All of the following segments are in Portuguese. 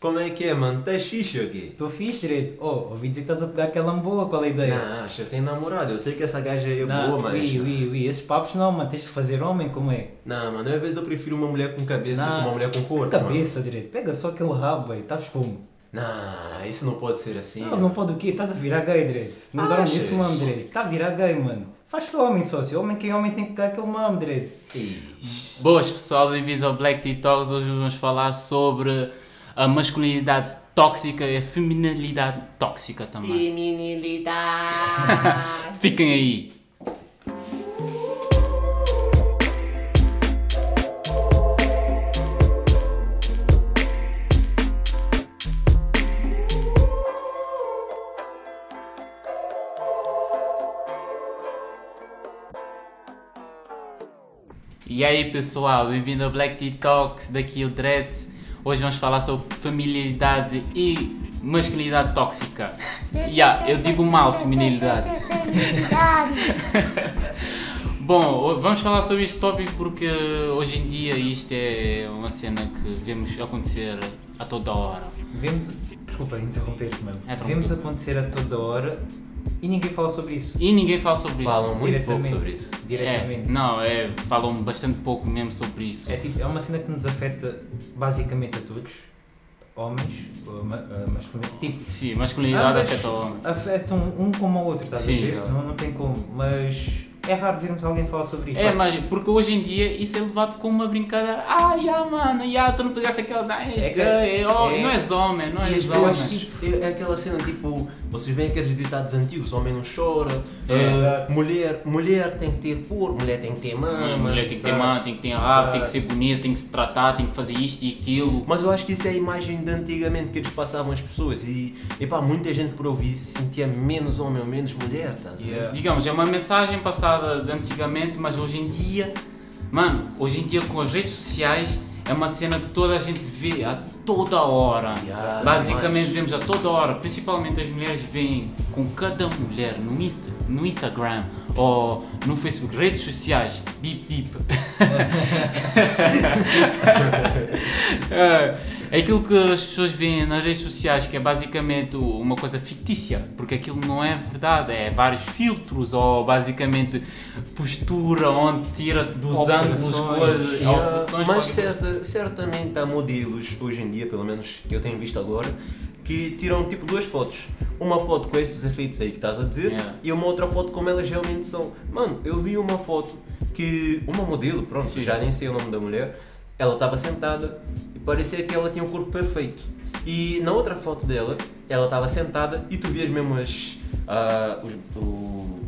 Como é que é, mano? Tá xixi aqui? Estou fixe, direito. Oh, ouvi dizer que estás a pegar aquela boa, qual é a ideia? Não, acho que tem namorado. Eu sei que essa gaja é Não, boa, mas. ui, ui, ui. Esses papos não, mano. Tens de fazer homem, como é? Não, mano, às vezes eu prefiro uma mulher com cabeça do que uma mulher com corpo. Cabeça, direito. Pega só aquele rabo aí. Estás como? Não, isso não pode ser assim. Não, não pode o quê? Estás a virar gay, direito. Não Achas? nesse mamo, direito. Está a virar gay, mano. Faz-te homem, sócio. Homem que é homem tem que pegar aquele mamo, direito. Ixi. Boas pessoal, bem-vindos ao Black Talks. Hoje vamos falar sobre a masculinidade tóxica e a feminilidade tóxica também. Feminilidade. Fiquem aí. E aí pessoal, bem-vindo ao Black Tea Talks, daqui o Dread. Hoje vamos falar sobre feminilidade e masculinidade tóxica. yeah, eu digo mal feminilidade. Bom, vamos falar sobre este tópico porque hoje em dia isto é uma cena que vemos acontecer a toda hora. Vemos. Desculpa interromper, mano. É. Vemos acontecer a toda hora e ninguém fala sobre isso. E ninguém fala sobre isso. Falam muito pouco sobre isso. Diretamente. É, não, é, falam bastante pouco mesmo sobre isso. É, tipo, é uma cena que nos afeta basicamente a todos. Homens, ma- uh, masculino. Tipo, Sim, masculinidade afeta o homem. afetam um como o outro, estás Sim. a ver? Não, não tem como. Mas é raro vermos alguém falar sobre isso. É, mas porque hoje em dia isso é levado como uma brincadeira. Ah, já, mano, já, tu não pegaste aquela. Ah, és É que- gay, é, é- não és homem, não és homem. vezes é, é aquela cena tipo, vocês veem aqueles ditados antigos, homem não chora, É, exato. mulher, mulher tem que ter cor, mulher tem que ter A mama. mulher tem que ter mão, tem que ter rabo, tem que ser bonita, tem que se tratar, tem que fazer isto e aquilo. Mas eu acho que isso é a imagem de antigamente que eles passavam às pessoas e, epá, muita gente por ouvir se sentia menos homem ou menos mulher, estás a ver? Yeah. Digamos, é uma mensagem passada de antigamente, mas hoje em dia, mano, hoje em dia com as redes sociais é uma cena que toda a gente vê a toda hora. Yeah, Basicamente mas- vemos a toda hora, principalmente as mulheres veem com cada mulher no, Insta, no Instagram ou no Facebook, redes sociais, bip bip. É aquilo que as pessoas veem nas redes sociais, que é basicamente uma coisa fictícia, porque aquilo não é verdade, é vários filtros ou basicamente postura onde tira-se dos Operações. ângulos, coisas, operações, mas certa- certamente há modelos hoje em dia, pelo menos que eu tenho visto agora, que tiram tipo duas fotos. Uma foto com esses efeitos aí que estás a dizer Yeah. e uma outra foto como elas realmente são. Mano, eu vi uma foto que uma modelo, pronto, Sim. já nem sei o nome da mulher, ela estava sentada parecia que ela tinha um corpo perfeito. E na outra foto dela, ela estava sentada e tu vias mesmo as. ah, os, o-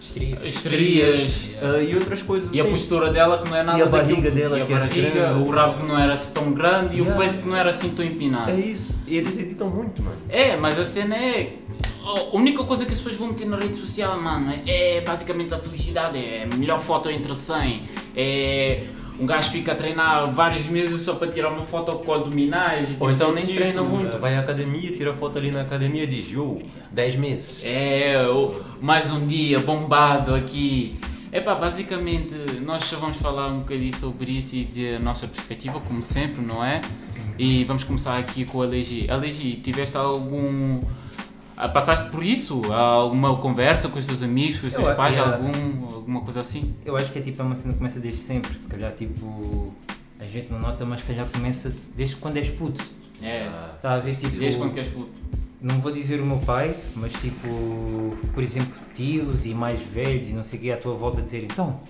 Estrias. Estrias. ah, e outras coisas E a assim. postura dela que não é nada E a barriga daquilo- dela e a que era barriga, grande. o rabo que não era assim tão grande e o Yeah. peito que não era assim tão empinado. É isso, e eles editam muito, mano. É, mas a cena é. A única coisa que as pessoas vão meter na rede social, mano, é, é basicamente a felicidade. É a melhor foto entre 100. É. Um gajo fica a treinar vários meses só para tirar uma foto com abdominais. Ou então nem treina isso. muito, vai à academia, tira foto ali na academia e diz, yo, 10 meses. É, mais um dia bombado aqui. Epá, basicamente nós só vamos falar um bocadinho sobre isso e de nossa perspectiva, como sempre, não é? E vamos começar aqui com a Legi. A Legi, tiveste algum. Ah, Passaste por isso? Alguma conversa com os teus amigos, com os Eu teus a- pais, yeah. algum, alguma coisa assim? Eu acho que é tipo é uma cena que começa desde sempre. Se calhar tipo. A gente não nota, mas se calhar começa desde quando és puto. É. Está a ver tipo. Desde quando queres puto. Não vou dizer o meu pai, mas tipo, por exemplo, tios e mais velhos e não sei o quê à tua volta dizer então,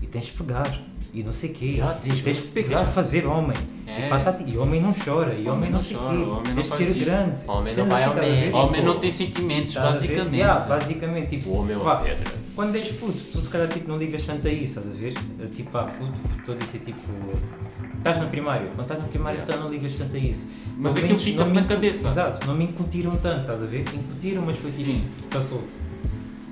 e tens de pegar, e não sei o quê, Já, tens e tens tens fazer homem, É. e, patata, e homem não chora, e homem, não sei o chora, quê, homem não tens ser grande. Homem não vai assim, ao médico. Homem não tem sentimentos, ver? basicamente. Yeah, basicamente, tipo, O homem é uma pedra. Quando és puto, tu se calhar tipo, não ligas tanto a isso, estás a ver? Tipo, pá, puto, estou a dizer tipo. Estás na primária, quando estás na primária se calhar não ligas tanto a isso. Mas Pelo aquilo fica não na cabeça. Exato, não me incutiram tanto, estás a ver? Incutiram, mas foi Sim. tipo, passou.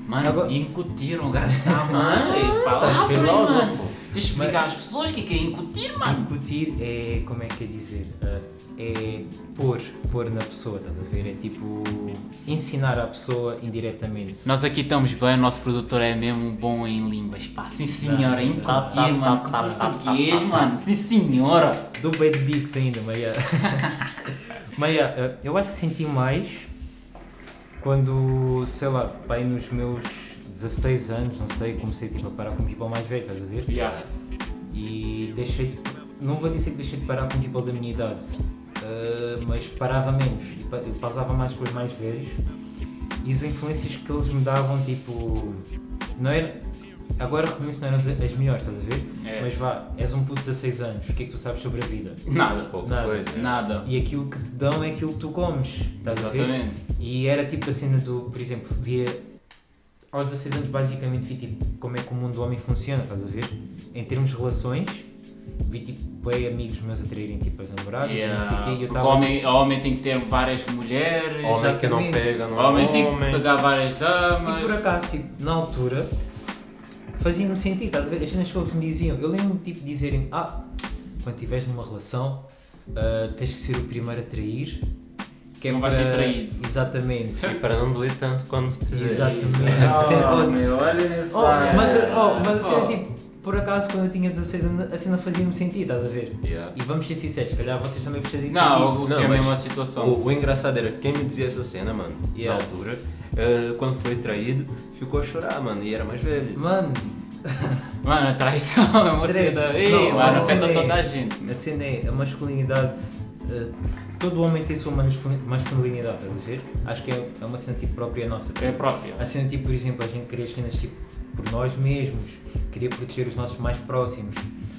Mano, Agora- incutiram gajo está, mano. Estás filósofo. Tens de explicar às pessoas o que é que é incutir, mano. Incutir é, como é que é dizer? Ah, é pôr, pôr na pessoa, estás a ver? É tipo ensinar à pessoa indiretamente. Nós aqui estamos bem, o nosso produtor é mesmo bom em línguas, pá. Sim senhora, incutir, mano. Português, mano. Sim senhora. Do Bad Bigs ainda, mas yeah, ah, eu acho que senti mais quando, sei lá, pai nos meus 16 anos, não sei, comecei tipo, a parar com people mais velho, estás a ver? Yeah. E deixei de, não vou dizer que deixei de parar com people da minha idade, ah, mas parava menos, e pa- eu passava mais com os mais velhos e as influências que eles me davam, tipo, não era, agora reconheço que não eram as, as melhores, estás a ver? É. Mas vá, és um puto de 16 anos, o que é que tu sabes sobre a vida? Nada. Pouca Nada. coisa. Nada. E aquilo que te dão é aquilo que tu comes, estás a ver? Exatamente. E era tipo a cena do, por exemplo, via aos 16 anos basicamente vi tipo como é que o mundo do homem funciona, estás a ver? Em termos de relações, vi tipo bem amigos meus a traírem tipo as namoradas e não sei o quê, e eu o homem, o homem tem que ter várias mulheres, Homem que não pega, não o é homem tem que homem. pegar várias E damas. por acaso, tipo, na altura, fazia-me sentido, estás a ver? As cenas que eles me diziam, eu lembro-me tipo de dizerem, ah, quando estiveres numa relação, ah, tens que ser o primeiro a trair. Que Não vais ser traído. Exatamente. E para não doer tanto quando fizer. Exatamente. Oh, Cena- oh, olha nesse Oh, mas, oh, mas a Oh. cena, tipo, por acaso, quando eu tinha 16 anos, a cena fazia-me sentido, estás a ver? Yeah. E vamos ser sinceros, se calhar vocês também vos fazem Não, sentido. eu Não, tinha a mesma situação. O, o engraçado era que quem me dizia essa cena, mano, Yeah. na altura, eh, quando foi traído, ficou a chorar, mano, e era mais velho. Mano, Mano, a traição é uma Não, mas a cena é- toda a gente. a cena é a masculinidade. eh, todo homem tem a sua masculin- masculinidade, estás a ver? Acho que é, é uma cena tipo própria nossa. É própria. A cena tipo, por exemplo, a gente querer as cenas tipo por nós mesmos, querer proteger os nossos mais próximos.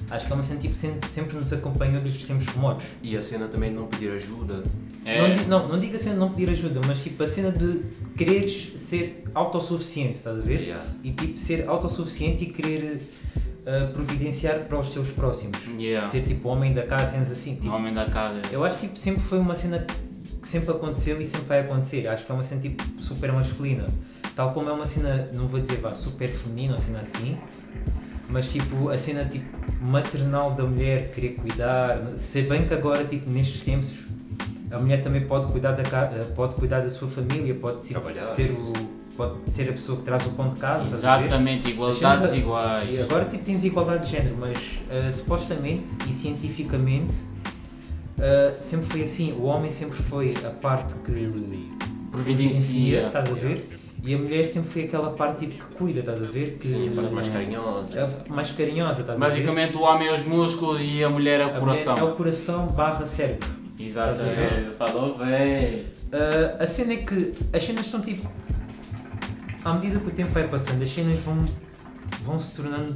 Acho que é uma cena tipo sempre, sempre nos acompanhou desde os tempos remotos. E a cena também de não pedir ajuda. Não, É. di- não, não digo a cena de não pedir ajuda, mas tipo a cena de quereres ser autossuficiente, estás a ver? Yeah. E tipo ser autossuficiente e querer uh, providenciar para os teus próximos. Yeah. Ser tipo homem da casa, cenas assim. Tipo, homem da casa. eu acho que tipo, sempre foi uma cena que sempre aconteceu e sempre vai acontecer. Acho que é uma cena tipo super masculina. Tal como é uma cena, não vou dizer vá, super feminina ou cena assim, mas tipo a cena tipo maternal da mulher querer cuidar. Se bem que agora tipo nestes tempos a mulher também pode cuidar da pode cuidar da sua família, pode tipo, ser o pode ser a pessoa que traz o pão de casa. a? Exatamente, igualdades a- iguais. agora tipo, temos igualdade de género, mas ah, supostamente e cientificamente ah, sempre foi assim. O homem sempre foi a parte que Providencia. estás a ver? E a mulher sempre foi aquela parte tipo, que cuida, estás a ver? Que Sim, a parte mais carinhosa. é mais carinhosa, estás a ver? Basicamente o homem é os músculos e a mulher é A o mulher coração. é o coração barra cérebro. Exatamente. Falou bem. Ah, a cena é que as cenas estão tipo. À medida que o tempo vai passando, as cenas vão, vão se tornando.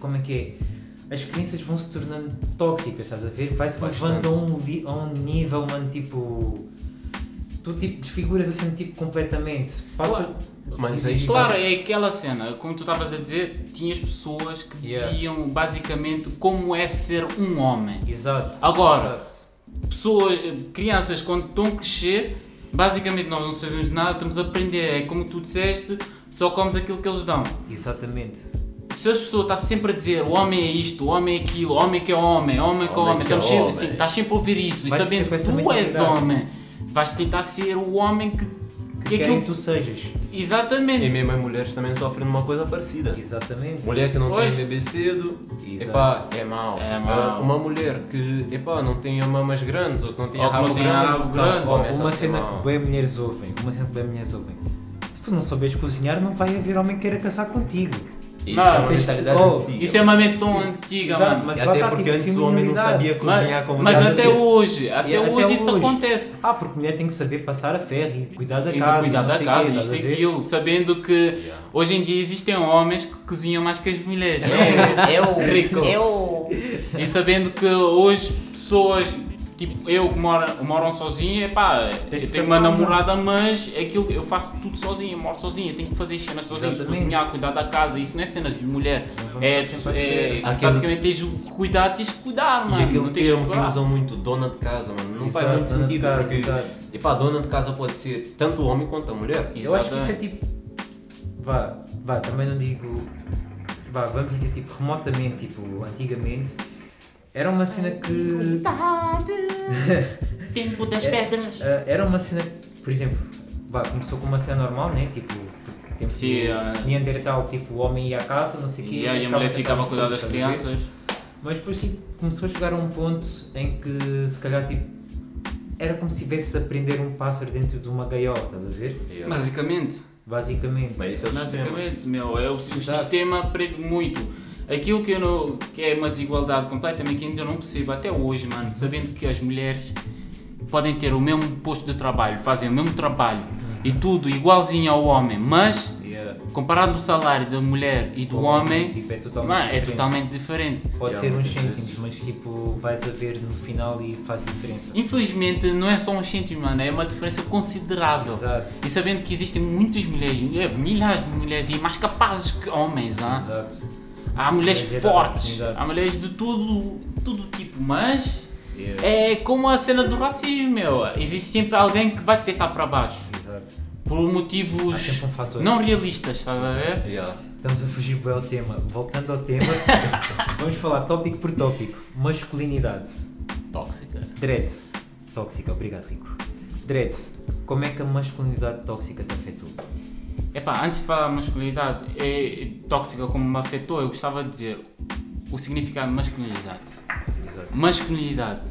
Como é que é? As crianças vão se tornando tóxicas, estás a ver? Vai-se levando a um, a um nível, mano, tipo. Tu tipo desfiguras assim tipo completamente. Passa. Claro. Mas aí Claro, é aquela cena, como tu estavas a dizer, tinhas pessoas que Yeah. diziam basicamente como é ser um homem. Exato. Agora. exato. Pessoas, crianças quando estão a crescer, basicamente nós não sabemos nada, estamos a aprender, é como tu disseste, só comes aquilo que eles dão. Exatamente. Se as pessoas estão sempre a dizer o homem é isto, o homem é aquilo, o homem que é homem, o homem que é Homem homem, que é estamos sempre, homem. assim, estás sempre a ouvir isso Vais e sabendo que tu és homem, vais tentar ser o homem que, que Querem aquilo. que tu sejas. Exatamente. E mesmo as mulheres também sofrem de uma coisa parecida. Exatamente. Mulher que não Pois. tem bebê cedo, Exato. epá, é mau. É Ah, mau. Uma mulher que epá, não tenha mamas grandes ou que não tenha Ou que rabo não grande, rabo grande. Uma cena que bem mulheres ouvem, uma cena que bem mulheres ouvem. Se tu não souberes cozinhar, não vai haver homem que queira casar contigo. Isso é uma mentalidade oh, antiga. Isso é uma mente tão antiga, Exato, mano. mas até tá, porque antes o homem não sabia cozinhar como Mas deve até hoje, até E até hoje isso hoje. acontece. Ah, porque mulher tem que saber passar a ferro e cuidar da E casa. cuidar da casa, isto estás e aquilo, sabendo que Yeah. hoje em dia existem homens que cozinham mais que as mulheres. É, o rico. E sabendo que hoje pessoas, tipo eu que moro, moram sozinha, epá, eu Tens de tenho uma namorada, mas aquilo, eu faço tudo sozinha, eu moro sozinha, tenho que fazer cenas sozinha, Exatamente. cozinhar, cuidar da casa, isso não é cenas de mulher. É, é. Aquele- basicamente tens de cuidar, tens de cuidar, mano. E aquele termo que usam muito, dona de casa, mano, não faz Exato, muito dona de sentido, casa, porque exato. epá, dona de casa pode ser tanto o homem quanto a mulher. Eu acho que isso é tipo. Vá, vá, também não digo. vá, vamos dizer, tipo, remotamente, tipo, antigamente, era uma cena que. Tempo das pedras. ah, era uma cena, por exemplo, começou com uma cena normal, né? Tipo, tempo Sim, de ah. Neandertal, tipo, o homem ia à casa, não sei o quê. E aí a mulher ficava a cuidar das crianças. Mas depois tipo, começou a chegar a um ponto em que se calhar tipo, era como se estivesse a prender um pássaro dentro de uma gaiola, estás a ver? Yeah. Basicamente. Basicamente. Mas isso é o sistema. Basicamente, meu, é o, o sistema prende muito. Aquilo que, eu não, que é uma desigualdade completamente que ainda eu não percebo até hoje, mano, sabendo que as mulheres podem ter o mesmo posto de trabalho, fazem o mesmo trabalho e tudo igualzinho ao homem, mas Yeah. comparado o salário da mulher e do homem, tipo, é totalmente mano, é diferente. totalmente diferente. Pode Yeah, ser uns cêntimos, mas tipo, vais a ver no final e faz diferença. Infelizmente, não é só um cêntimo, mano, é uma diferença considerável. Exato. E sabendo que existem muitas mulheres, é, milhares de mulheres e mais capazes que homens, ah? Exato. Há mulheres fortes, há mulheres de tudo, tudo tipo, mas Yeah. é como a cena do racismo, meu. Existe sempre alguém que vai te deitar para baixo Exato. por motivos um não realistas, estás a ver? Yeah. Estamos a fugir bem ao tema. Voltando ao tema, vamos falar tópico por tópico. Masculinidade. Tóxica. Dreads. Tóxica, obrigado Rico. Dreads, como é que a masculinidade tóxica te afetou? Epá, antes de falar de masculinidade, é tóxica como me afetou, eu gostava de dizer o significado de masculinidade. Exato. Masculinidade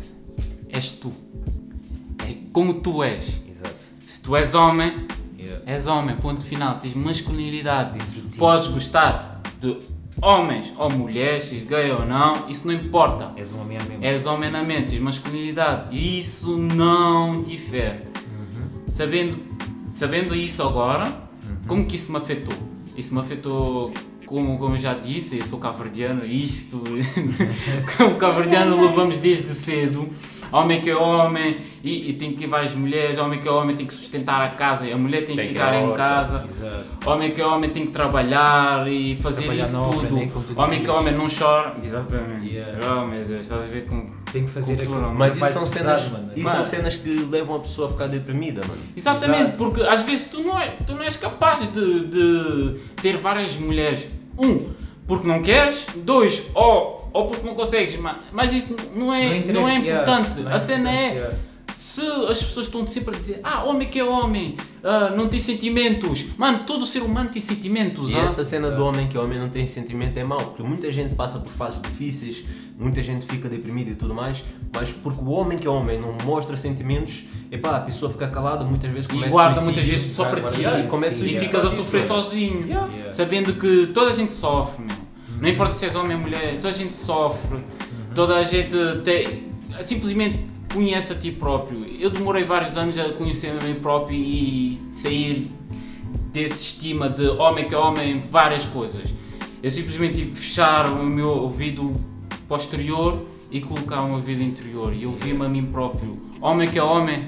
és tu. É como tu és. Exato. Se tu és homem, Yeah. És homem, ponto final, tens masculinidade. Dentro de ti. Podes gostar de homens ou mulheres, se és gay ou não, isso não importa. És um homem à mesma. És homem na mente, tens masculinidade. E isso não difere. Sabendo, sabendo isso agora, como que isso me afetou? Isso me afetou, como, como eu já disse, eu sou cabo-verdiano, isto, como cabo-verdiano levamos desde cedo. Homem que é homem e, e tem que ter várias mulheres, homem que é homem tem que sustentar a casa, a mulher tem, Tem que que ficar à em horta. casa. Exato. Homem que é homem tem que trabalhar e fazer Trabalhar isso tudo. né, homem que é homem não chora. Exatamente. Yeah. Oh meu Deus, estás a ver como. Tem que fazer Cultura, aquilo. Mas isso são, pesado, cenas, mano. isso Mano. são cenas que levam a pessoa a ficar deprimida, mano. Exatamente, Exato. porque às vezes tu não, é, tu não és capaz de, de ter várias mulheres. Um, porque não queres. Dois, ou, ou porque não consegues. Ma- Mas isso não é, interessa, não é yeah, importante. não é a cena importante, é. Se as pessoas estão sempre a dizer, ah, homem que é homem, ah, não tem sentimentos. Mano, todo ser humano tem sentimentos. E ah. essa cena do homem que o homem não tem sentimento é mau, porque muita gente passa por fases difíceis, muita gente fica deprimida e tudo mais, mas porque o homem que é homem não mostra sentimentos, epá, a pessoa fica calada, muitas vezes E comete guarda suicídio. muitas vezes só para guarda- ti. E comete Sim, e suicídio ficas a sofrer mano. sozinho. Yeah. Yeah. Sabendo que toda a gente sofre, meu. Não importa se és homem ou mulher, toda a gente sofre. Toda a gente tem, simplesmente conhece a ti próprio. Eu demorei vários anos a conhecer a mim próprio e sair desse estima de homem que é homem, várias coisas. Eu simplesmente tive que fechar o meu ouvido posterior e colocar um ouvido interior e ouvir-me a mim próprio. Homem que é homem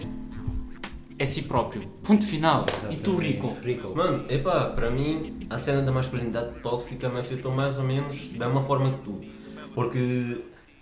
é si próprio. Ponto final. E tu, Rico? Rico. Mano, epá, para mim a cena da masculinidade tóxica me afetou mais ou menos da mesma forma que tu. Porque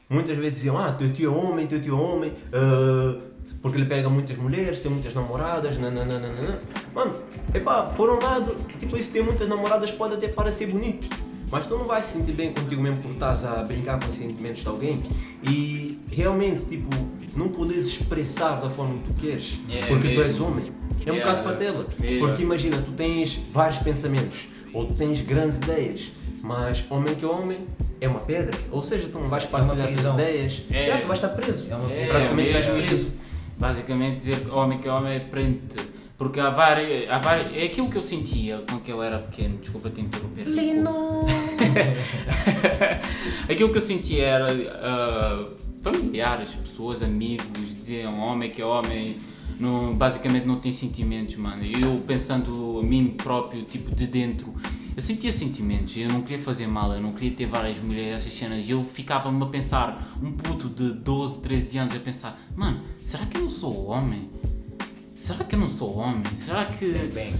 muitas vezes diziam, ah, teu tio é homem, teu tio é homem, ah, porque ele pega muitas mulheres, tem muitas namoradas, nananana. Mano, epá, por um lado, tipo, isso ter muitas namoradas pode até parecer bonito. Mas tu não vais se sentir bem contigo mesmo por estás a brincar com os sentimentos de alguém e realmente, tipo, não podes expressar da forma que tu queres, É porque tu mesmo. és homem. É um Yeah, bocado fatela. mesmo. Porque imagina, tu tens vários pensamentos, ou tu tens grandes ideias, mas homem que é homem é uma pedra. Ou seja, tu não vais partilhar as prisão. ideias, É. yeah, tu vais estar preso. É uma É. Praticamente mesmo estás preso. isso. Basicamente dizer que homem que é homem é prende porque há várias, há várias. É aquilo que eu sentia quando eu era pequeno, desculpa te interromper. Rico. aquilo que eu sentia era ah, familiares, pessoas, amigos, diziam homem que é homem, não, basicamente não tem sentimentos, mano. E eu pensando a mim próprio, tipo de dentro, eu sentia sentimentos, eu não queria fazer mal, eu não queria ter várias mulheres, essas cenas, e eu ficava-me a pensar, um puto de 12, 13 anos, a pensar, mano, será que eu não sou homem? Será que eu não sou homem? Será que Bem, bem.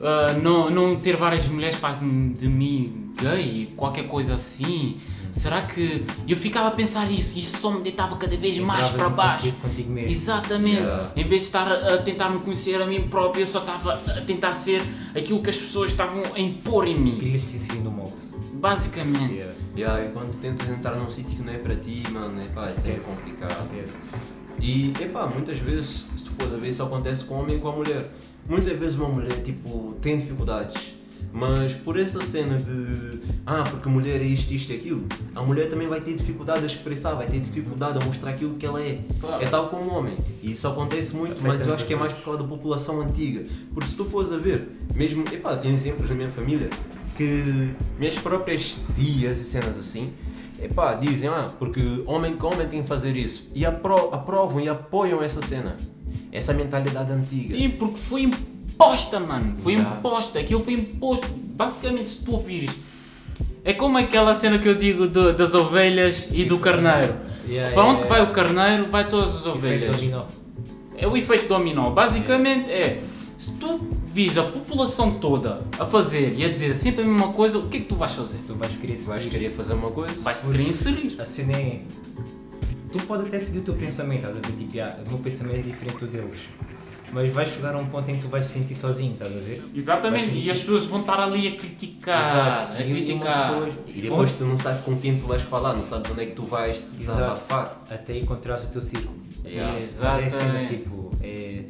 Ah, não, não ter várias mulheres faz de, de mim gay, qualquer coisa assim. Será que. Eu ficava a pensar isso, e isso só me deitava cada vez mais Entravas para em baixo. mesmo. Exatamente. Yeah. Em vez de estar a, tentar me conhecer a mim próprio, eu só estava a tentar ser aquilo que as pessoas estavam a impor em mim. Querias te seguir no molde. Basicamente. Yeah. Yeah, e quando tentas entrar num sítio que não é para ti, mano, epá, é sempre complicado. Esquece. E, epá, muitas vezes, se tu fores a ver, isso acontece com o homem e com a mulher. Muitas vezes uma mulher, tipo, tem dificuldades, mas por essa cena de, ah, porque mulher é isto, isto e aquilo, a mulher também vai ter dificuldade a expressar, vai ter dificuldade a mostrar aquilo que ela é. Claro. É tal como o homem. E isso acontece muito, mas eu acho que é mais por causa da população antiga. Porque se tu fores a ver, mesmo, epá, tem exemplos na minha família, que minhas próprias tias e cenas assim, epá, dizem, ah, porque homem com homem tem que fazer isso. E apro aprovam e apoiam essa cena. Essa mentalidade antiga. Sim, porque foi imposta, mano. Foi Yeah. imposta. Aquilo foi imposto. Basicamente, se tu ouvires. É como aquela cena que eu digo do- das ovelhas e do carneiro. Yeah, Para yeah, onde vai yeah. o carneiro, vai todas as ovelhas. dominó. É o efeito dominó. Basicamente é. Se tu vis a população toda a fazer e a dizer sempre a mesma coisa, o que é que tu vais fazer? Tu vais querer seguir. Vais querer fazer uma coisa? Vais querer inserir. A cena é. Tu podes até seguir o teu pensamento, estás a ver? Tipo, ah, o meu pensamento é diferente do deles. Mas vais chegar a um ponto em que tu vais te sentir sozinho, estás a ver? Exatamente. Vais E as pessoas vão estar ali a criticar. Exato. A E- criticar. pessoa- E depois tu não sabes com quem tu vais falar, não sabes onde é que tu vais Exato. desabafar. Até encontrares o teu círculo. Yeah. Mas é a cena, Exatamente. tipo, é.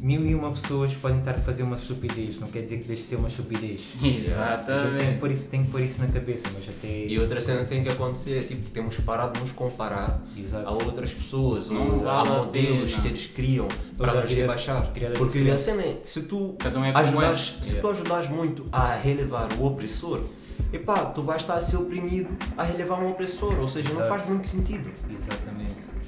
Mil e uma pessoas podem estar a fazer uma estupidez, não quer dizer que deixe de ser uma estupidez. Eu tenho que, Exatamente. pôr isso, tenho que pôr isso na cabeça, mas até. E outra cena que tem que acontecer é tipo, temos parar de nos comparar Exato. a outras pessoas, Não ou a modelos que eles criam para nos rebaixar. Porque a cena é, se tu um é ajudares, é. se tu ajudares muito a relevar o opressor, epá, tu vais estar a ser oprimido a relevar um opressor, ou seja, não Exato. faz muito sentido. Exatamente.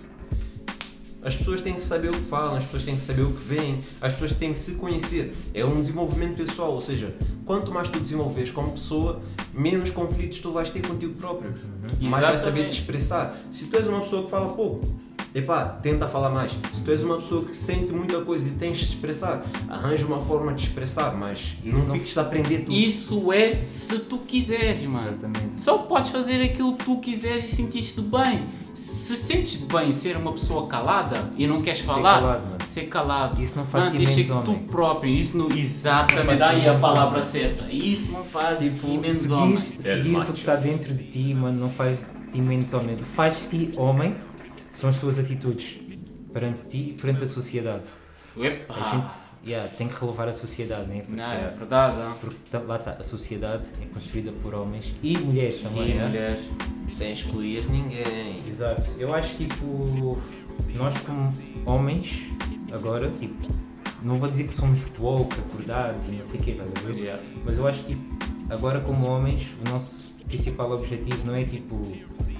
As pessoas têm que saber o que falam, as pessoas têm que saber o que veem, as pessoas têm que se conhecer. É um desenvolvimento pessoal, ou seja, quanto mais tu desenvolves como pessoa, menos conflitos tu vais ter contigo próprio. Mais vais saber te expressar. Se tu és uma pessoa que fala pouco, epá, tenta falar mais. Se tu és uma pessoa que sente muita coisa e tens de expressar, arranja uma forma de expressar, mas Isso não não- fiques a aprender tudo. Isso é se tu quiseres, mano. Exatamente. Só podes fazer aquilo que tu quiseres e sentiste bem. Se sentes bem ser uma pessoa calada e não queres Ser falar, calado, mano. ser calado. Isso não faz Mano, menos tu próprio. Isso não. faz Exatamente. ti aí a palavra homem. certa. Isso não faz ti Tipo, menos homem. seguir, seguir isso que está dentro de ti, mano, não faz de ti menos homem. Faz-te homem, são as tuas atitudes perante ti e perante a sociedade. A Epa. gente yeah, tem que relevar a sociedade, né? Porque, Não, é verdade. não? porque tá- lá está, a sociedade é construída por homens e mulheres também, E né? mulheres. Sem excluir ninguém. Exato. Eu acho tipo, nós como homens, agora, tipo, não vou dizer que somos woke, acordados e não sei o que, estás a ver? Yeah. Mas eu acho que tipo, agora como homens, o nosso principal objetivo não é tipo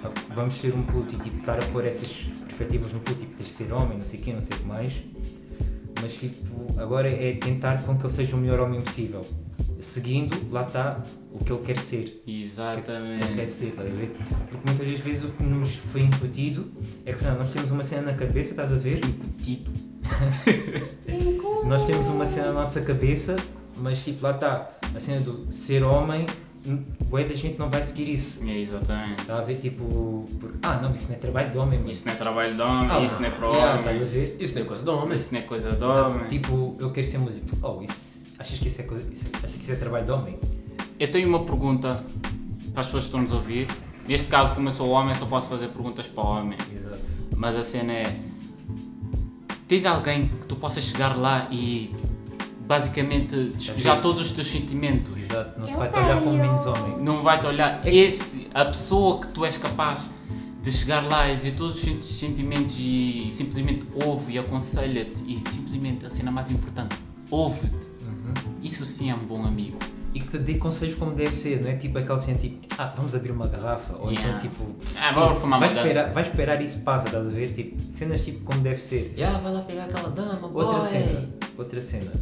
a- vamos ter um puto e tipo estar a pôr essas perspectivas no puto, tipo tens de ser homem, não sei o que, não sei o que mais. Mas tipo, agora é tentar com que ele seja o melhor homem possível. Seguindo, lá está, o que ele quer ser. O que ele quer Exatamente. ser, estás a ver? Porque muitas das vezes o que nos foi incutido é que lá, nós temos uma cena na cabeça, estás a ver? Incutido. Nós temos uma cena na nossa cabeça, mas tipo, lá está, a cena do ser homem, boa da gente não vai seguir isso. É, exatamente. Está a ver tipo, por- ah não, isso não é trabalho de homem, mas Isso não é trabalho de homem, Ah, isso não é para yeah, estás a homem, ver? Isso não é coisa de homem. isso não é coisa de Exato, homem. Tipo, eu quero ser músico. Oh, isso, achas que isso é coisa, isso, achas que isso é trabalho de homem? Eu tenho uma pergunta para as pessoas que estão nos a ouvir. Neste caso, como eu sou homem, só posso fazer perguntas para homem. Exato. Mas a cena é. Tens alguém que tu possas chegar lá e basicamente despejar todos os teus sentimentos? Exato, não te vai-te olhar como menos homem. Não vai-te olhar. Esse, a pessoa que tu és capaz de chegar lá e dizer todos os sent- sentimentos e simplesmente ouve e aconselha-te e simplesmente a cena mais importante, ouve-te. Uhum. Isso sim é um bom amigo. E que te dê conselhos como deve ser, não é tipo aquele cena tipo, ah, vamos abrir uma garrafa, ou Yeah. então tipo, Ah, vou fumar vai uma esperar, vai esperar isso passa, estás a ver? Tipo, cenas tipo como deve ser. Yeah, vai lá pegar aquela dama, Outra boy. cena, outra cena.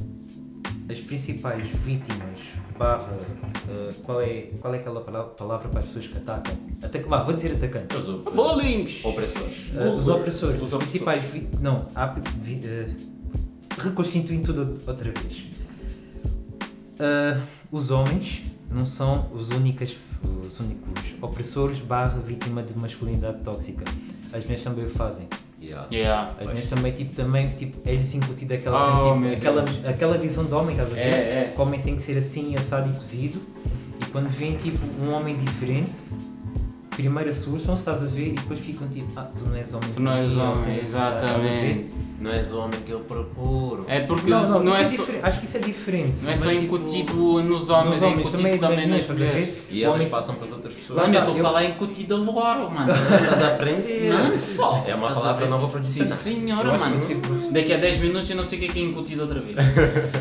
As principais vítimas, barra, eh, qual, é, qual é aquela pala- palavra para as pessoas que atacam? Ataca, vá, vou dizer atacantes. Os op- Bullying! opressores. Eh, os opressores, Os principais não, há, vi, eh, reconstituindo tudo outra vez. Eh, os homens não são os únicos, os únicos opressores barra vítima de masculinidade tóxica. As mulheres também o fazem. Yeah. Yeah. As mulheres também, tipo, também, tipo, é-lhes incutido aquela, Oh, meu tipo, aquela, aquela visão de homem, estás a ver? É, é. Que o homem tem que ser assim, assado e cozido. E quando vem, tipo, um homem diferente, primeiro assustam-se, estás a ver? E depois ficam tipo, ah, tu não és homem. Tu não és homem, exatamente. Não és o homem que eu procuro. É porque Não, não, não, é é só, diferente. Acho que isso é diferente. não é só tipo, incutido nos homens, nos é homens incutido também, também, nas mulheres. E elas homem- passam para as outras pessoas. Mano, eu estou a falar incutido agora, mano. Estás a aprender. Mano, foda. É uma palavra nova para Sim, dizer. senhora, Eu acho mano. sim. Daqui a 10 minutos eu não sei o que é que é incutido outra vez.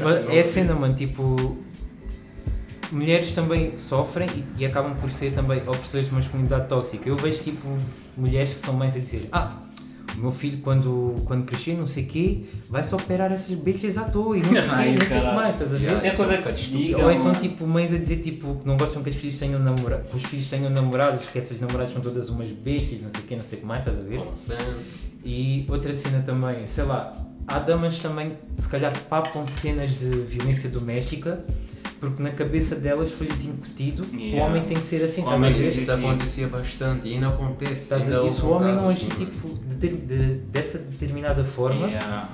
Mas é a cena, mano, tipo. Mulheres também sofrem e, e acabam por ser também opressores de masculinidade tóxica. Eu vejo, tipo, mulheres que são mães a dizer: Ah, o meu filho, quando, quando crescer, não sei o quê, vai só operar essas bichas à toa e não sei o quê, não sei o que mais, estás a ver? Yeah. É coisa que. Ou então, tipo, mães a dizer tipo, que não gostam que os filhos tenham namorados, que os filhos tenham namorados, que essas namoradas são todas umas bestas, não sei o quê, não sei o que mais, estás a ver? E outra cena também, sei lá, há damas também se calhar papam cenas de violência doméstica porque na cabeça delas foi-lhes incutido o Yeah. homem tem que ser assim, O homem que Isso Sim. acontecia bastante e ainda acontece. Ainda? E se o homem não assim, agir tipo, de, de- dessa determinada forma, Yeah.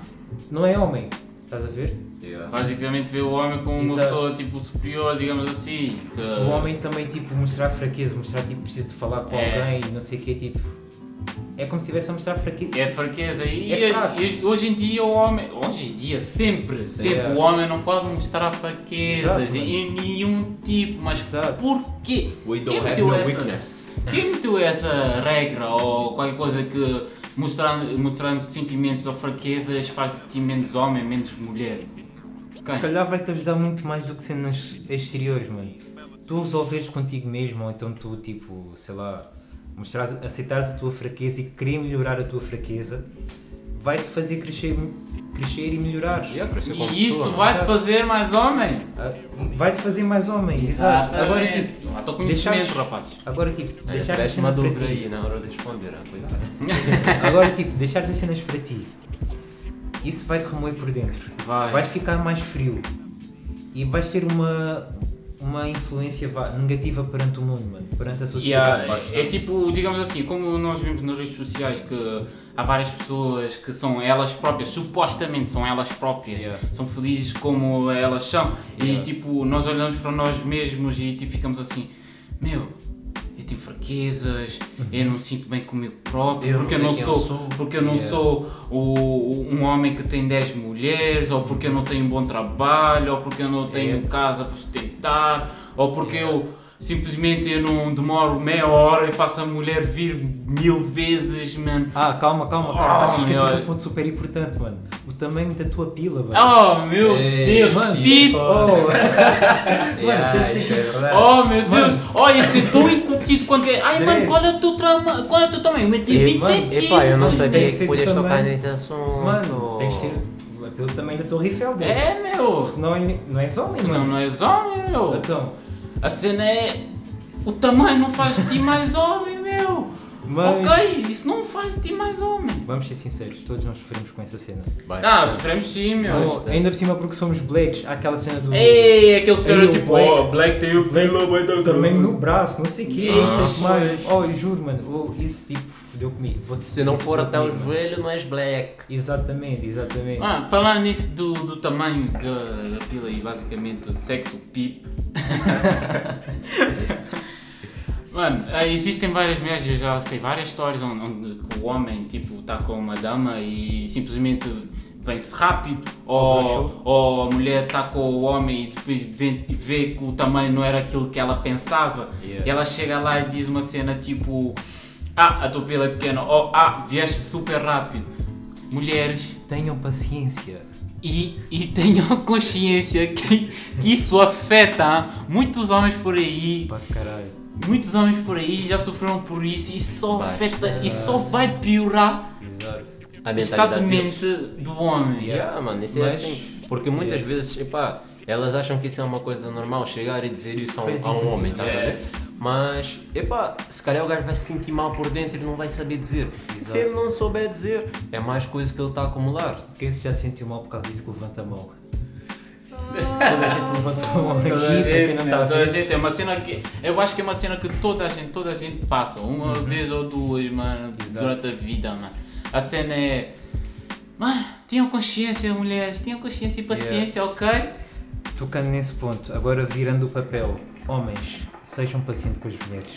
não é homem, estás a ver? Yeah. Basicamente vê o homem como uma Exato. pessoa tipo superior, digamos assim. que- Se o homem também tipo, mostrar fraqueza, mostrar tipo, precisa de falar com É. alguém e não sei o quê, tipo, é como se estivesse a mostrar fraqueza. É fraqueza e, É fraco. e hoje em dia o homem, hoje em dia sempre, sempre É. o homem não pode mostrar fraquezas em nenhum tipo, mas Exato. porquê? We Quem don't have meteu no essa- weakness. Quem meteu essa regra ou qualquer coisa que mostrando, mostrando sentimentos ou fraquezas faz de ti menos homem, menos mulher? Quem? Se calhar vai-te ajudar muito mais do que cenas exteriores, mano. Tu resolveres contigo mesmo, ou então tu, tipo, sei lá, mostrares, aceitares a tua fraqueza e querer melhorar a tua fraqueza, vai-te fazer crescer, crescer e melhorar. Yeah, crescer E isso pessoa. vai-te Exato. fazer mais homem? Ah, Vai-te fazer mais homem, exato. Agora, tipo, Lá estou conhecimento, deixares- rapazes. agora, tipo Olha, deixar uma cenas para dúvida ti. aí na hora de responder. ah, cuidado. Agora, tipo, deixar as cenas para ti. Isso vai-te remoer por dentro. Vai. Vais ficar mais frio. E vais ter uma, uma influência negativa perante o mundo, mano. Perante a sociedade. Yeah, é, é tipo, digamos assim, como nós vimos nas redes sociais que há várias pessoas que são elas próprias, supostamente são elas próprias, Yeah. são felizes como elas são e Yeah. tipo, nós olhamos para nós mesmos e tipo, ficamos assim, meu, eu tenho fraquezas, eu não me sinto bem comigo próprio, Eu não porque eu não eu sou, sou." porque eu não Yeah. sou o, um homem que tem 10 mulheres, ou porque eu não tenho um bom trabalho, ou porque eu não tenho casa para sustentar, ou porque eu simplesmente eu não demoro meia hora e faço a mulher vir mil vezes, mano. Ah, calma, calma, calma. Oh, Estás a esquecer meu. de um ponto super importante, mano. O tamanho da tua pila, velho. Oh meu Ei, Deus, mano, pip! Oh, Yeah, deixa isso é verdade. Oh meu Deus! Mano. Olha, isso é tão incutido quanto é. Ai mano, qual é o teu trama? Qual é o teu tamanho? Meti Ei, 20 mano, centímetros! Epá, eu não sabia que podias tocar nesse assunto. mano, tens de ter pelo tamanho da Torre Eiffel, Deus. É meu! Senão é- não és homem, Senão mano. não és homem, meu! Então, A cena é. O tamanho não faz de ti mais homem, meu! Mas... Ok, isso não faz de ti mais homem! Vamos ser sinceros, todos nós sofremos com essa cena. Ah, sofremos sim, meu! Oh, ainda por cima porque somos blacks, há aquela cena do... Ei, aquele estereótipo, Ei, o oh, Black tem o pelo, vai dar Tamanho no braço, não sei o quê, Ah, isso é que pois. Oh, juro, mano, oh, isso tipo fodeu comigo. Você- Se não for fodeu até o joelho, não és black. Exatamente, exatamente. Ah, falando nisso do, do tamanho da, da pila e basicamente o sexo pip. Mano, eh, existem várias mulheres, eu já sei várias histórias onde, onde o homem tipo está com uma dama e simplesmente vem-se rápido, ou, ou a mulher está com o homem e depois vê, vê que o tamanho não era aquilo que ela pensava Yeah. e ela chega lá e diz uma cena tipo Ah, a tua pila é pequena, ou Ah, vieste super rápido. Mulheres, Tenham paciência. e, e tenham consciência que, que isso afeta muitos homens por aí, Para caralho. Muitos homens por aí já sofreram por isso e só Vai. afeta e só vai piorar Exato. A o estado de mentalidade deles. mente do homem. Yeah, mano, isso Mas- é assim. Porque muitas vezes, epá, elas acham que isso é uma coisa normal, chegar e dizer isso a um, a um é. homem, estás a É. ver? Mas, epá, se calhar o gajo vai se sentir mal por dentro e não vai saber dizer. E se Exato. ele não souber dizer, é mais coisa que ele está a acumular. Quem se já sentiu mal por causa disso que levanta a mão? Toda a gente levantou aqui, Toda a gente, não toda a gente, é uma cena que. Eu acho que é uma cena que toda a gente, toda a gente passa, uma vez ou duas, mano, Uhum. Exato. durante a vida, mano. A cena é. Mano, tenham consciência, mulheres, tenham consciência e paciência, ok? Tocando nesse ponto, agora virando o papel, homens, sejam pacientes com as mulheres.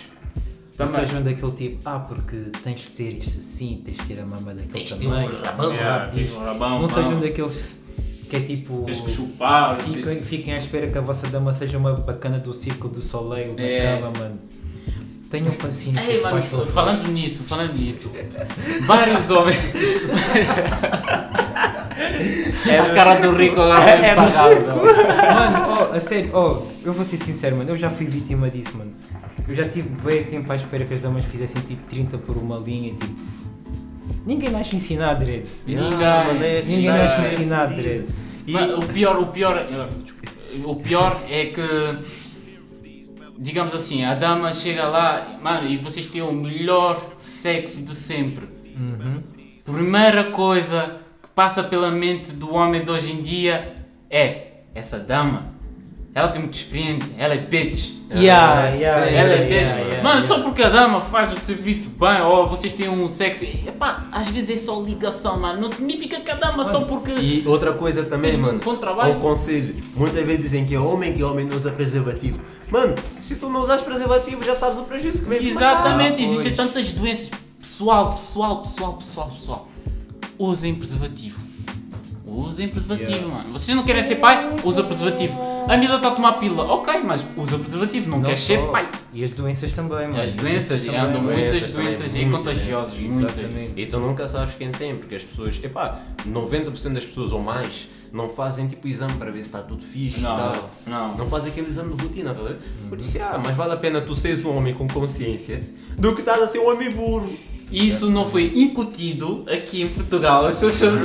Não sejam daquele tipo, ah, porque tens que ter isto assim, tens que ter a mama daquele Tens tamanho. um rabão. Yeah, rabão, Não sejam daqueles que é tipo. Tens que chupar. Fiquem, fiquem à espera que a vossa dama seja uma bacana do círculo do soleil na É. cama, mano. Tenham paciência, Ei, mano, falando nisso, falando nisso, vários homens. a cara do rico agora vai É do. Mano, oh, a sério, oh, eu vou ser sincero, mano, eu já fui vítima disso, mano. Eu já tive bem tempo à espera que as damas fizessem tipo 30 por uma linha, tipo. Ninguém nasce ensinado, Dreads. Ninguém. mano, é Ninguém nasce é ensinado. Dreads. E- Mas o pior, o pior, eh, o pior é que, digamos assim, a dama chega lá, mano, e vocês têm o melhor sexo de sempre. Uhum. Primeira coisa que passa pela mente do homem de hoje em dia é essa dama. Ela tem muito experiente, ela é bitch. Yeah, Ah, yeah? Ela é bitch. yeah, yeah, Mano, só porque a dama faz o serviço bem, ou vocês têm um sexo. Epá, às vezes é só ligação, mano. Não significa que a dama só porque. E outra coisa também, mano, bom trabalho. um conselho. Muitas vezes dizem que é homem que homem não usa preservativo. Mano, se tu não usas preservativo, já sabes o prejuízo que vem Exatamente, Ah, existem tantas doenças. Pessoal, pessoal, pessoal, pessoal, pessoal. Usem preservativo. Usem preservativo, mano. Vocês não querem ser pai? Usa preservativo. A miúda está a tomar pílula. Ok, mas usa preservativo, não, Não queres ser pai. E as doenças também, mano. As doenças, também, andam muitas Doenças muitas contagiosas. doenças. Muitas. Exatamente. E tu nunca sabes quem tem, porque as pessoas, epá, 90% das pessoas ou mais não fazem tipo exame para ver se está tudo fixe Não, e tal. não. Não fazem aquele exame de rotina, tá a ver? Por isso, ah, mais vale a pena tu seres um homem com consciência do que estás a ser um homem burro. Isso não foi incutido aqui em Portugal. As pessoas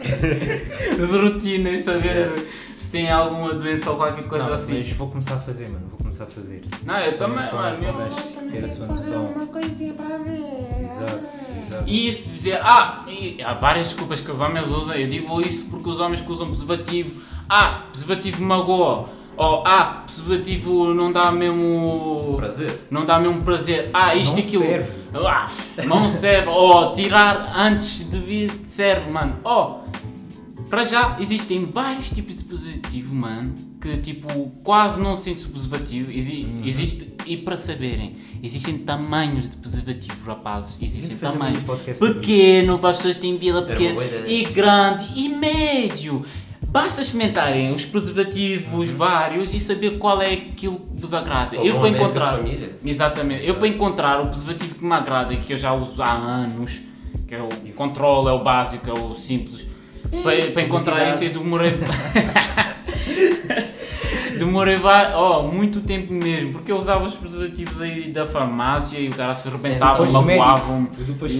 de rotina e saber se tem alguma doença ou qualquer coisa Não, assim. Mas vou começar a fazer, mano. Vou começar a fazer. Não, eu Só também, uma mano. para eu- gajo ter a sua noção. Exato, exato. E isso de dizer, ah, e há várias desculpas que os homens usam, eu digo isso porque os homens que usam preservativo, ah, preservativo magoa, ou ah, preservativo não dá mesmo Prazer. não dá mesmo prazer, ah, isto e aquilo, serve. ah, não serve, ou tirar antes de vir serve, mano, oh, para já existem vários tipos de preservativo, mano, que tipo quase não sentes o preservativo, Exi- Uhum. existe, e para saberem, existem tamanhos de preservativo, rapazes, existem um tamanhos, pequeno para as pessoas que têm pila uma pequena e grande e médio. Basta experimentarem os preservativos vários e saber qual é aquilo que vos agrada. Ou eu para encontrar, família. exatamente, eu para encontrar o preservativo que me agrada e que eu já uso há anos, que é o controle, é o básico, é o simples. Para, para encontrar isso eu demorei. demorei oh, muito tempo mesmo, porque eu usava os preservativos aí da farmácia e o cara se arrebentava,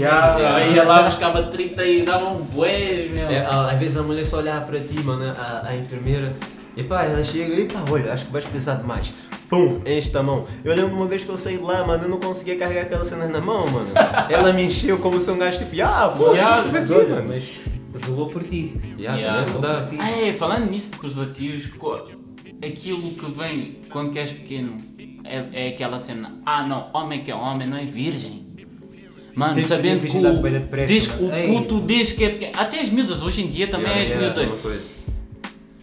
Yeah, médico. Aí ia lá, buscava 30 e dava um bué, meu. É, a- às vezes a mulher só olhar para ti, mano, a, a enfermeira, e pá, ela chega e pá, olha, acho que vais precisar de mais. Pum, enche a mão. Eu lembro uma vez que eu saí de lá, mano, eu não conseguia carregar aquelas cenas na mão, mano. Ela me encheu como se um gajo tipo, ah, foda-se, Yeah, aqui, mano. mas zelou por ti. Yeah, Yeah. é verdade. Ah, é, falando nisso de preservativos, aquilo que vem quando és pequeno é, é aquela cena, ah não, homem que é homem não é virgem. Mano, Tens sabendo que o, depressa, desde, mano. o Ei. puto desde que é pequeno, até as miúdas hoje em dia também Yeah, as yeah, miúdas. é.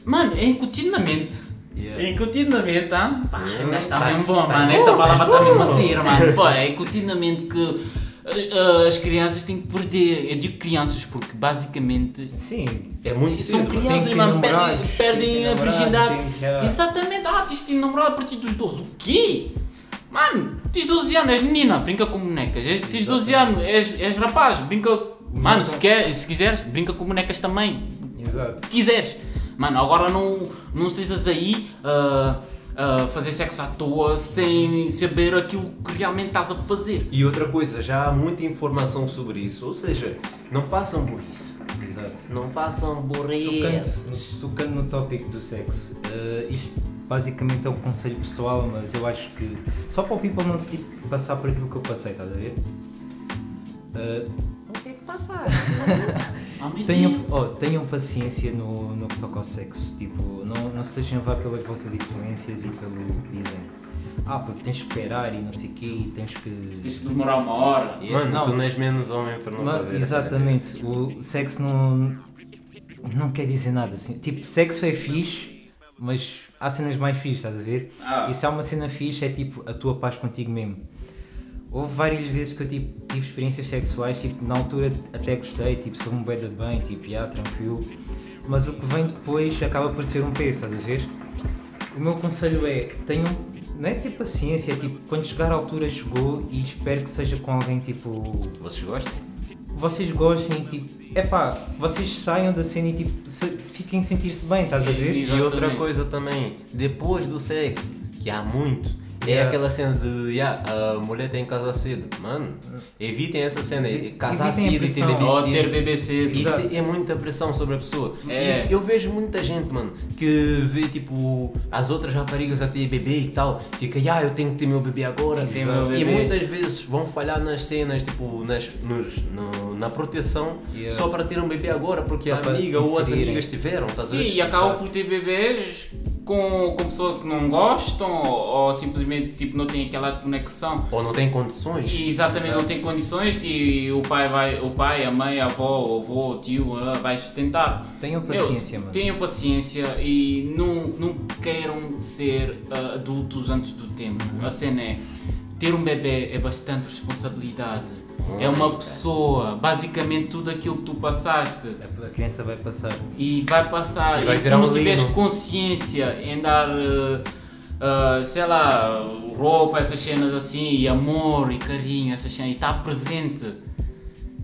Mano, é incutido na mente. Yeah. É incutido na mente, ah? Pá, Yeah. está Tá- bem bom, tá mano. bom, Esta tá palavra está bom. mesmo a sair, mano. Pô, é incutido na mente que as crianças têm que perder. Eu digo crianças porque basicamente Sim. É muito São cedo. crianças, mano, perdem, perdem a virgindade. que-. Exatamente, ah, tens de namorado a partir dos 12. O quê? Mano, tens 12 anos, és menina, brinca com bonecas. És, tens 12 anos, és, és rapaz, brinca. Mano, se, quer, se quiseres, brinca com bonecas também. Exato. Se quiseres. Mano, agora não, não estejas aí a a fazer sexo à toa sem saber aquilo que realmente estás a fazer. E outra coisa, já há muita informação sobre isso, ou seja, não façam burrice. Exato. Não façam burrice. Tocando, no- tocando no tópico do sexo, eh, isto basicamente é um conselho pessoal, mas eu acho que só para o people não tipo, passar por aquilo que eu passei, estás a ver? Que passar. Tenham, oh, tenham paciência no, no que toca ao sexo. Tipo, não, não se deixem levar pelas vossas influências e pelo que dizem. Ah, porque tens que esperar e não sei o quê, e tens que. Tens que demorar uma hora. Yeah, Mano, não. tu não és menos homem para não Mas, fazer exatamente, o sexo não, não quer dizer nada assim. Tipo, sexo é fixe, mas há cenas mais fixes, estás a ver? Ah. E se há uma cena fixe é tipo a tua paz contigo mesmo. Houve várias vezes que eu tipo, tive experiências sexuais, tipo, na altura até gostei, tipo, sou um bué de bem, tipo, já, tranquilo. Mas o que vem depois acaba por ser um peso, estás a ver? O meu conselho é, tenham, não é ter paciência, é tipo, quando chegar à altura chegou e espero que seja com alguém tipo Vocês gostam? vocês gostem, tipo, epá, vocês saiam da cena e tipo, se, fiquem a sentir-se bem, estás a ver? Sim. E outra coisa também, depois do sexo, que há muito, é Yeah. aquela cena de yeah, a mulher tem que casar cedo. Mano, evitem essa cena, casar evitem cedo e ter bebê Ou cedo. ter bebê cedo. Isso Exato. é muita pressão sobre a pessoa. É. E eu vejo muita gente, mano, que vê tipo as outras raparigas a ter bebê e tal, fica, ah, eu tenho que ter meu bebê agora. Ter meu E bebê. muitas vezes vão falhar nas cenas, tipo, nas, nos, no- na proteção, Yeah. só para ter um bebê agora, porque Só a amiga ou as amigas tiveram, a Sim, e acabam por ter bebês com, com pessoas que não gostam ou, ou simplesmente tipo, não têm aquela conexão. Ou não tem condições. E exatamente não tem condições que o pai, vai, o pai, a mãe, a avó, o avô, o tio vai sustentar. Tenham Meu, paciência, mano. Tenham paciência e não, não queiram ser ah, adultos antes do tempo. Uhum. A cena é, ter um bebê é bastante responsabilidade. É uma pessoa, basicamente tudo aquilo que tu passaste A criança vai passar. e vai passar. E E, vai se tu não tiveres consciência em dar, eh, sei lá, roupa, essas cenas assim, e amor e carinho, essas cenas, e estar presente,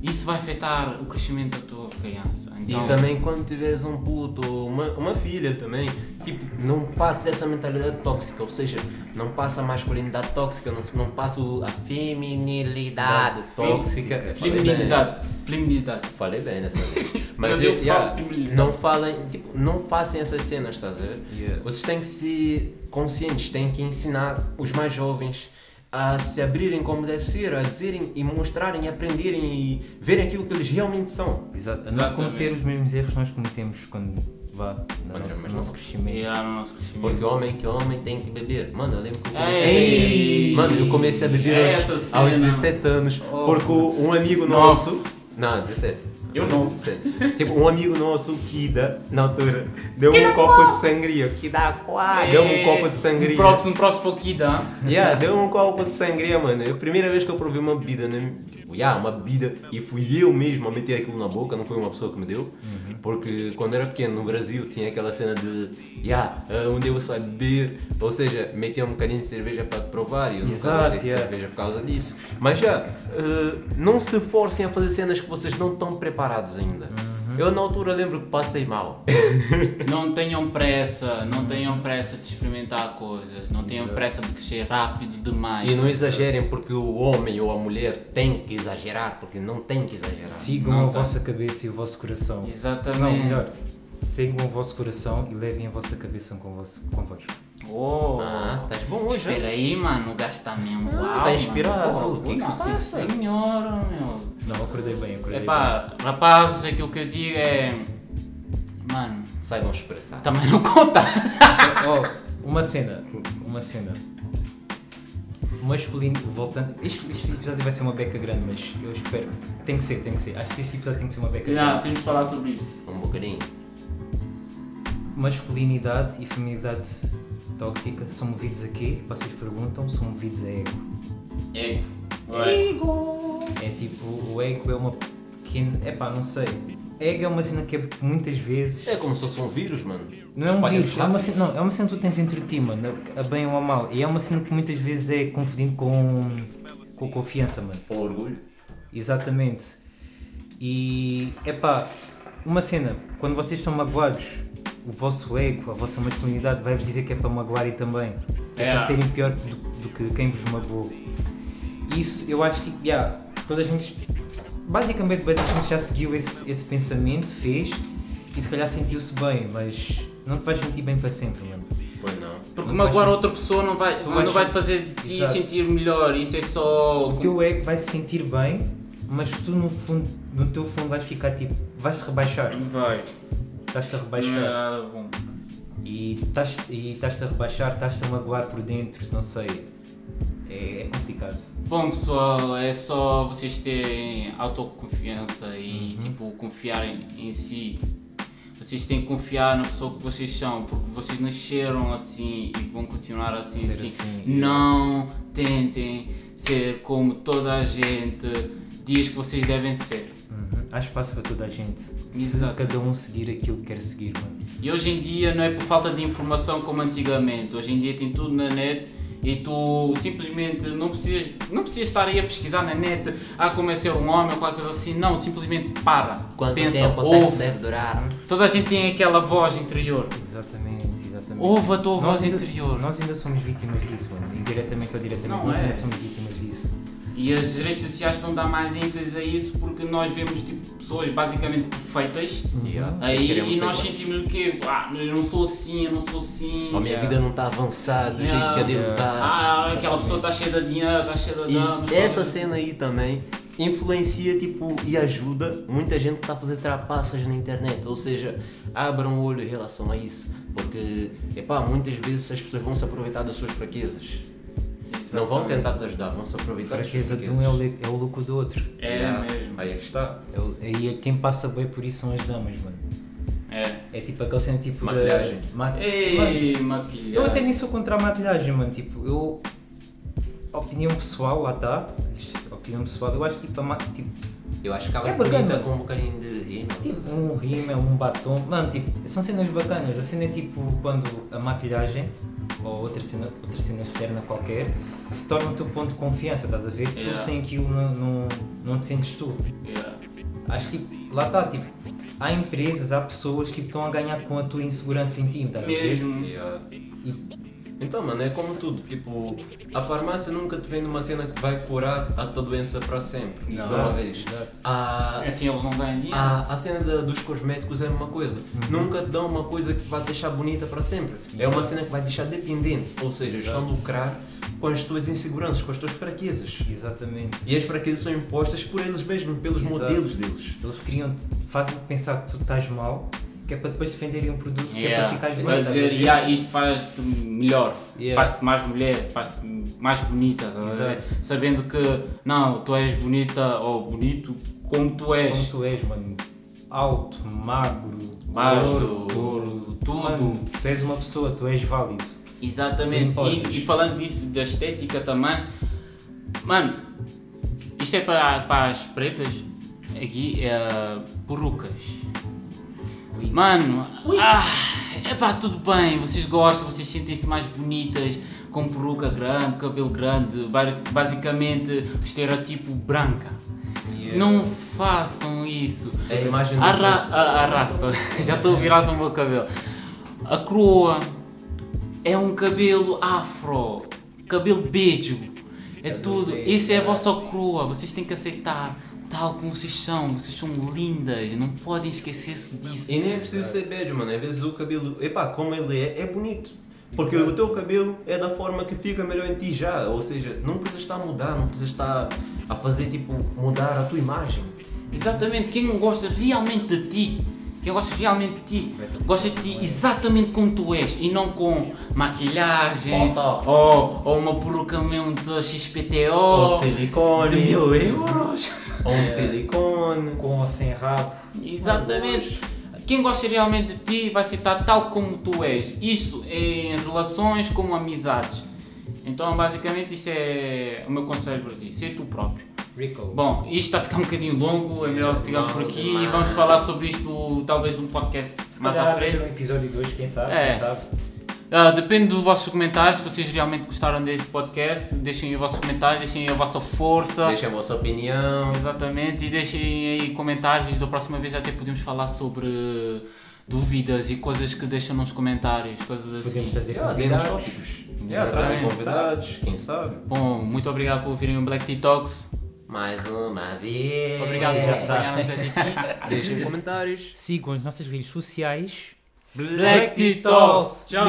isso vai afetar o crescimento da tua criança. Então, E também quando tiveres um puto ou uma, uma filha também, tipo, não passa essa mentalidade tóxica, ou seja, não passa a masculinidade tóxica, não, não passa a feminilidade tóxica. Bem. feminilidade. Feminilidade. Falei bem nessa vez. Mas eu yeah, não falem, tipo, não passem essas cenas, estás a ver? Yeah. Vocês têm que ser conscientes, têm que ensinar os mais jovens a se abrirem como deve ser, a dizerem e mostrarem, e aprenderem e verem aquilo que eles realmente são. Exato. A não cometer os mesmos erros que nós cometemos quando vá no nosso, nosso crescimento. Há no nosso crescimento. Porque homem que homem tem que beber. Mano, eu lembro que eu comecei Ei! a beber. Mano, eu comecei a beber aos, aos 17 anos. Oh, porque um amigo nosso. Não, 17. Eu. 17. Tipo, um amigo nosso, Kida, na altura, deu-me um copo de sangria. Kida, quá, deu-me um copo de sangria. Um props, um props para o Kida. Yeah, deu um copo de sangria, mano. É a primeira vez que eu provei uma bebida, né? Yeah, uma bebida. E fui eu mesmo a meter aquilo na boca, não foi uma pessoa que me deu. Porque quando era pequeno no Brasil tinha aquela cena de, yeah, ah, dia você vai beber. Ou seja, meter um bocadinho de cerveja para provar. E eu nunca gostei de yeah. cerveja por causa disso. Mas já, ah, não se forcem a fazer cenas que vocês não estão preparados ainda. Eu na altura lembro que passei mal. Não tenham pressa, não tenham pressa de experimentar coisas, não tenham pressa de crescer rápido demais. E não exagerem porque o homem ou a mulher tem que exagerar, porque não tem que exagerar. Sigam Não a tá. vossa cabeça e o vosso coração. Exatamente. Não, melhor. Sigam o vosso coração e levem a vossa cabeça convosco. convosco. Oh, Ah, estás bom hoje, Espera aí, mano, o gajo está mesmo. Ah, Uau, tá inspirado. O que que se passa? senhora, meu. Não, acordei bem, acordei Epá, rapazes, aquilo que eu digo é. Mano, Saibam expressar. também não conta. bem. Oh, uma cena. Uma cena. Masculino, voltando. Este, este episódio vai ser uma beca grande, mas eu espero. Tem que ser, tem que ser. Acho que este episódio tem que ser uma beca Já, grande. temos de falar sobre isto. Um bocadinho. Masculinidade e feminilidade tóxica são movidos a quê? Vocês perguntam, são movidos a ego. É. Ué. É tipo, o ego é uma pequena. Epá, não sei. Ego é uma cena que é muitas vezes. É como se fosse um vírus, mano. Não é um vírus, é uma, cena, não, é uma cena que tu tens dentro de ti, mano, a bem ou a mal. E é uma cena que muitas vezes é confundido com, com confiança, mano. Com orgulho. Exatamente. E, epá, uma cena, quando vocês estão magoados, o vosso ego, a vossa masculinidade vai-vos dizer que é para magoarem também. É, É. para serem pior do, do que quem vos magoou. Isso, eu acho, tipo, yeah, toda a gente, basicamente, toda a gente já seguiu esse, esse pensamento, fez, e se calhar sentiu-se bem, mas não te vais sentir bem para sempre, mano. Pois não. Porque Não magoar vais- outra pessoa não vai, Tu não vais- vai te fazer de ti Exato. sentir melhor. Isso é só. O teu ego vai se sentir bem, mas tu no fundo no teu fundo vais ficar tipo, vais-te rebaixar, Vai. Estás-te a Não é rebaixar nada bom. e estás- estás-te a rebaixar, estás-te a magoar por dentro, não sei. É, é complicado. Bom pessoal, é só vocês terem autoconfiança e Uhum. tipo confiarem em si. Vocês têm que confiar na pessoa que vocês são, porque vocês nasceram assim e vão continuar assim. Assim. assim, Não tentem ser como toda a gente diz que vocês devem ser. Uhum. Há espaço para toda a gente. Se Exato. cada um seguir aquilo que quer seguir, mano. E hoje em dia não é por falta de informação como antigamente. Hoje em dia tem tudo na net e tu simplesmente não precisas, não precisas estar aí a pesquisar na net ah, como é ser um homem ou qualquer coisa assim. Não, simplesmente para. Quanto pensa, tempo o sexo ouve. deve durar? Toda a gente tem aquela voz interior. Exatamente, exatamente. Ouve a tua Nós voz ainda- interior. Nós ainda somos vítimas disso, mano. Indiretamente ou diretamente, Não nós é. ainda somos vítimas disso. E as redes sociais estão a dar mais ênfase a isso porque nós vemos tipo, pessoas basicamente perfeitas. Yeah. Aí Queremos e nós iguais. sentimos o quê? Ah, eu não sou assim, eu não sou assim. Oh, a minha Yeah. vida não está avançada do jeito Yeah. que a dele Yeah. está. Ah, aquela pessoa está cheia de dinheiro, está cheia de damas. E essa cena aí também influencia tipo, e ajuda muita gente que está a fazer trapaças na internet. Ou seja, abram o olho em relação a isso. Porque, epá, muitas vezes as pessoas vão se aproveitar das suas fraquezas. Não vão tentar te ajudar, vão se A aproveitar suas fraqueza de um é o, é o lucro do outro. É Yeah. mesmo. Aí é que está. É Aí é quem passa bem por isso são as damas, mano. É. É tipo aquele cena tipo Maquilhagem. da. Ma... Mano, Ei, maquilhagem. eu até nem sou contra a maquilhagem, mano. Tipo, eu. Opinião pessoal, lá está. Opinião pessoal, eu acho tipo a ma... tipo, Eu acho que ela É é bonita com um bocadinho de rima. tipo um rímel, um batom. Mano, tipo, são cenas bacanas. A cena é tipo quando a maquilhagem ou outra cena, outra cena externa qualquer se torna o teu ponto de confiança, estás a ver? Yeah. Tu sem aquilo não, não, não te sentes tu. Yeah. Acho que tipo, lá está, tipo, há empresas, há pessoas que tipo, estão a ganhar com a tua insegurança em ti, estás a ver? Mesmo. Yeah. E, Então, mano, é como tudo. Tipo, a farmácia nunca te vende uma cena que vai curar a tua doença para sempre. Não. Uma vez. Exato. A, Assim eles não ganham dinheiro. a, a cena da- dos cosméticos é uma coisa. Nunca te dão uma coisa que vai te deixar bonita para sempre. É uma cena que vai te deixar dependente. Ou seja, estão a Exato. lucrar com as tuas inseguranças, com as tuas fraquezas. Exatamente. E as fraquezas são impostas por eles mesmos, pelos Exato. modelos deles. Eles criam fazem pensar que tu estás mal, que é para depois defenderem um produto que é Yeah. para ficares bem. Dizer, yeah, isto faz-te melhor, Yeah. faz-te mais mulher, faz-te mais bonita? Exato. sabendo que não, tu és bonita ou bonito como tu és. Como tu és, mano. Alto, magro, Baixo, gordo, tudo. Mano, tu és uma pessoa, tu és válido. Exatamente. E, e falando disso, da estética também, mano, isto é para, para as pretas, aqui é perucas. Mano, ah, epá, tudo bem, vocês gostam, vocês sentem-se mais bonitas com peruca grande, cabelo grande, ba- basicamente estereotipo branca. Não façam isso. É a imagem do Arra a- arrasta, já estou virado no meu cabelo. A coroa é um cabelo afro, cabelo beijo, é tudo. Isso é a vossa coroa, vocês têm que aceitar tal como vocês são, vocês são lindas, não podem esquecer-se disso. E nem é preciso ser beijo, mano. Às vezes o cabelo, epá, como ele é, é bonito. Porque o teu cabelo é da forma que fica melhor em ti já. Ou seja, não precisas estar a mudar, não precisas estar a fazer tipo mudar a tua imagem. Exatamente, quem gosta realmente de ti, quem gosta realmente de ti, gosta de ti exatamente como tu és e não com maquilhagem ou, ou uma peruca mesmo XPTO Com silicone. de mil euros. Ou um silicone. Com ou sem rabo. Exatamente. Quem gosta realmente de ti vai aceitar tal como tu és. Isso em relações como amizades. Então, basicamente, isso é o meu conselho para ti. Ser tu próprio. Rico. Bom, isto está a ficar um bocadinho longo, é melhor ficarmos por aqui e Demais. vamos falar sobre isto talvez num podcast Se mais à frente. no episódio 2, quem sabe? É. Quem sabe? Ah, depende dos vossos comentários, se vocês realmente gostaram deste podcast, deixem aí os vossos comentários, deixem aí a vossa força. Deixem a vossa opinião. Exatamente, e deixem aí comentários da próxima vez até podemos falar sobre dúvidas e coisas que deixam nos comentários, coisas assim. Podemos trazer Yeah, tópicos. Yeah, trazem convidados, quem sabe. Bom, muito obrigado por ouvirem o Black Tea Talks. Mais uma vez. Obrigado por já acompanharmos até aqui. Deixem comentários. Sigam as nossas redes sociais. Black Titos! Tchau.